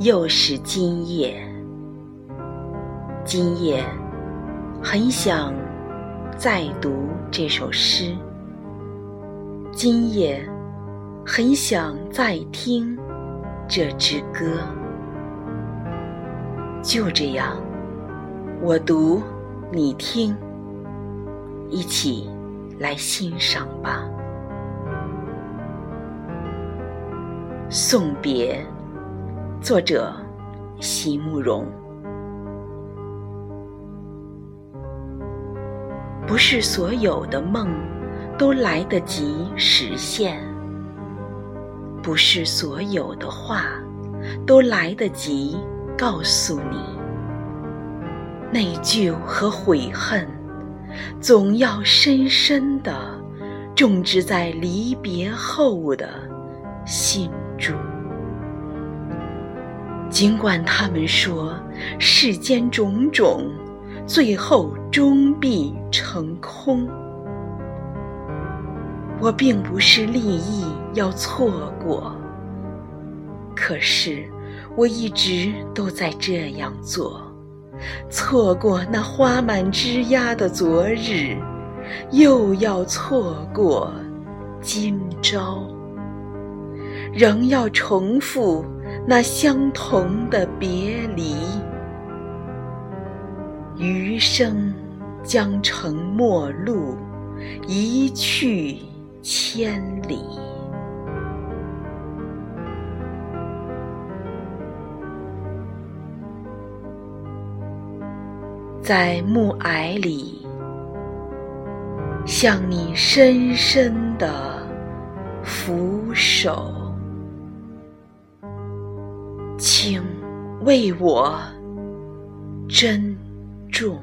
又是今夜，今夜很想再读这首诗，今夜很想再听这支歌。就这样，我读，你听，一起来欣赏吧。送别，作者席慕容。不是所有的梦都来得及实现，不是所有的话都来得及告诉你。内疚和悔恨，总要深深的种植在离别后的心。主，尽管他们说世间种种，最后终必成空。我并不是立意要错过，可是我一直都在这样做。错过那花满枝桠的昨日，又要错过今朝。仍要重复那相同的别离，余生将成陌路，一去千里。在暮霭里，向你深深的俯首。请为我珍重。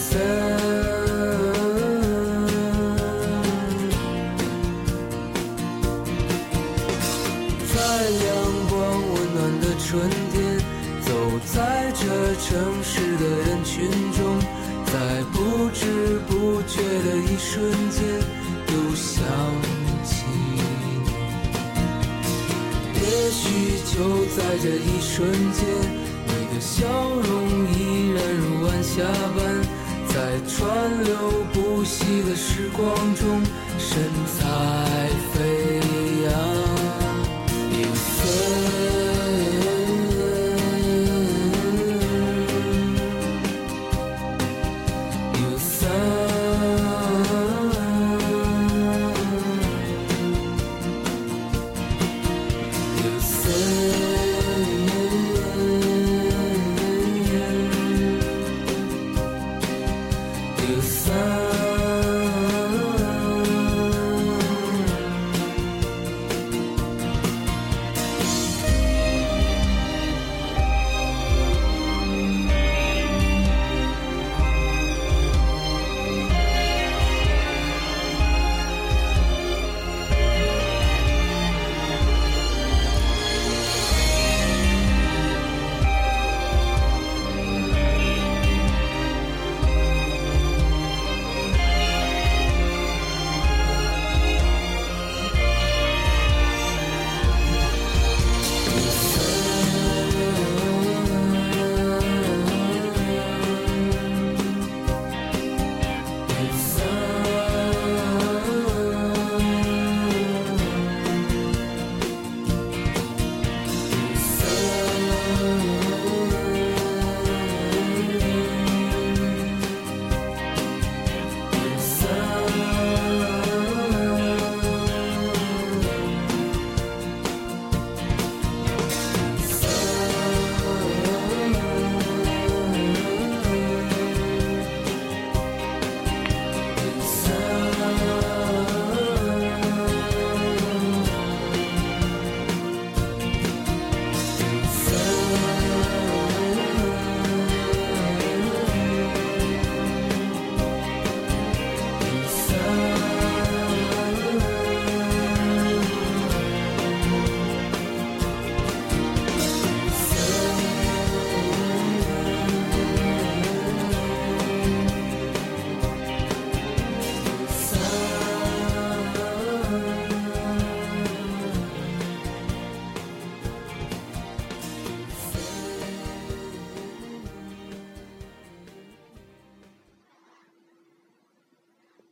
在阳光温暖的春天，走在这城市的人群中，在不知不觉的一瞬间，又想起你。也许就在这一瞬间，你的笑容依然 contra.